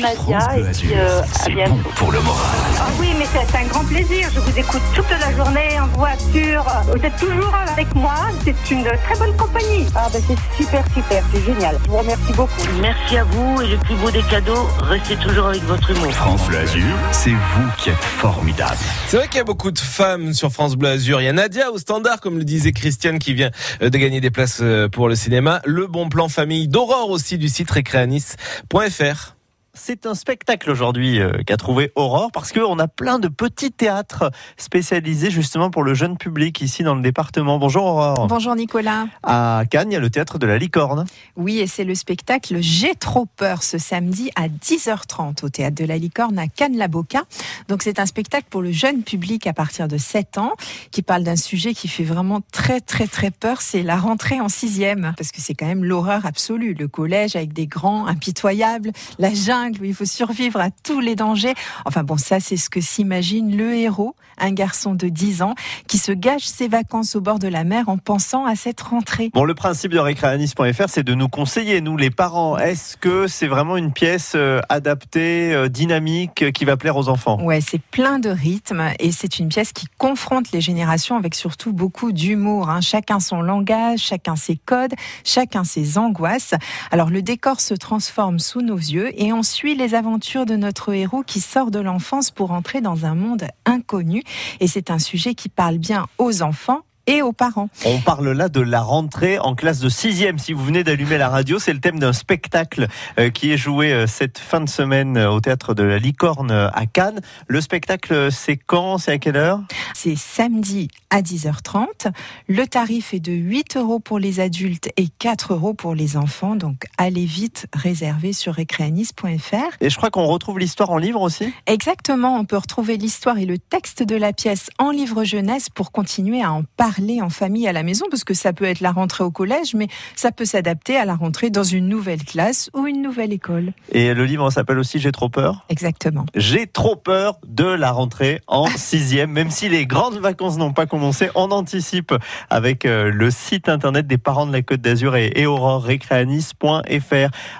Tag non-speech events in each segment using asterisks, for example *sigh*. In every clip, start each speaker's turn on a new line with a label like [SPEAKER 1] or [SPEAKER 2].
[SPEAKER 1] Nadia.
[SPEAKER 2] France Bleu
[SPEAKER 1] et
[SPEAKER 2] Azur,
[SPEAKER 1] puis, euh, à
[SPEAKER 2] c'est
[SPEAKER 1] bientôt.
[SPEAKER 2] bon pour le moral.
[SPEAKER 1] Ah oui, mais c'est un grand plaisir. Je vous écoute toute la journée en voiture. Vous êtes toujours avec moi. C'est une très bonne compagnie. Ah ben c'est super, super. C'est génial. Je vous remercie beaucoup.
[SPEAKER 3] Merci à vous et le plus beau des cadeaux, restez toujours avec votre humour.
[SPEAKER 2] France Bleu Azur, c'est vous qui êtes formidable.
[SPEAKER 4] C'est vrai qu'il y a beaucoup de femmes sur France Bleu Azur. Il y a Nadia au standard, comme le disait Christiane, qui vient euh, de gagner des places euh, pour le cinéma. Le bon plan famille d'Aurore aussi du site récréanis.fr.
[SPEAKER 5] C'est un spectacle aujourd'hui euh, qu'a trouvé Aurore parce qu'on a plein de petits théâtres spécialisés justement pour le jeune public ici dans le département. Bonjour Aurore.
[SPEAKER 6] Bonjour Nicolas.
[SPEAKER 5] À Cannes, il y a le théâtre de la Licorne.
[SPEAKER 6] Oui, et c'est le spectacle J'ai trop peur ce samedi à 10h30 au théâtre de la Licorne à Cannes-la-Boca. Donc c'est un spectacle pour le jeune public à partir de 7 ans qui parle d'un sujet qui fait vraiment très très très peur, c'est la rentrée en sixième parce que c'est quand même l'horreur absolue, le collège avec des grands impitoyables, la jungle où il faut survivre à tous les dangers. Enfin bon, ça c'est ce que s'imagine le héros, un garçon de 10 ans qui se gâche ses vacances au bord de la mer en pensant à cette rentrée.
[SPEAKER 5] Bon, le principe de récréanis.fr, c'est de nous conseiller, nous les parents. Est-ce que c'est vraiment une pièce euh, adaptée, euh, dynamique, euh, qui va plaire aux enfants?
[SPEAKER 6] Ouais, c'est plein de rythme et c'est une pièce qui confronte les générations avec surtout beaucoup d'humour. hein. Chacun son langage, chacun ses codes, chacun ses angoisses. Alors le décor se transforme sous nos yeux et on suit les aventures de notre héros qui sort de l'enfance pour entrer dans un monde inconnu. Et c'est un sujet qui parle bien aux enfants et aux parents.
[SPEAKER 5] On parle là de la rentrée en classe de sixième. Si vous venez d'allumer la radio, c'est le thème d'un spectacle euh, qui est joué euh, cette fin de semaine euh, au théâtre de la Licorne à Cannes. Le spectacle, c'est quand? C'est à quelle heure?
[SPEAKER 6] C'est samedi à 10h30. Le tarif est de 8 euros pour les adultes et 4 euros pour les enfants. Donc allez vite réserver sur récréanis.fr.
[SPEAKER 5] Et je crois qu'on retrouve l'histoire en livre aussi?
[SPEAKER 6] Exactement, on peut retrouver l'histoire et le texte de la pièce en livre jeunesse pour continuer à en parler en famille à la maison, parce que ça peut être la rentrée au collège, mais ça peut s'adapter à la rentrée dans une nouvelle classe ou une nouvelle école.
[SPEAKER 5] Et le livre s'appelle aussi J'ai trop peur?
[SPEAKER 6] Exactement.
[SPEAKER 5] J'ai trop peur de la rentrée en *laughs* sixième, même si les grandes vacances n'ont pas commencé, on anticipe avec euh, le site internet des parents de la Côte d'Azur et, et.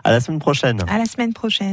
[SPEAKER 5] À la semaine prochaine.
[SPEAKER 6] À la semaine prochaine.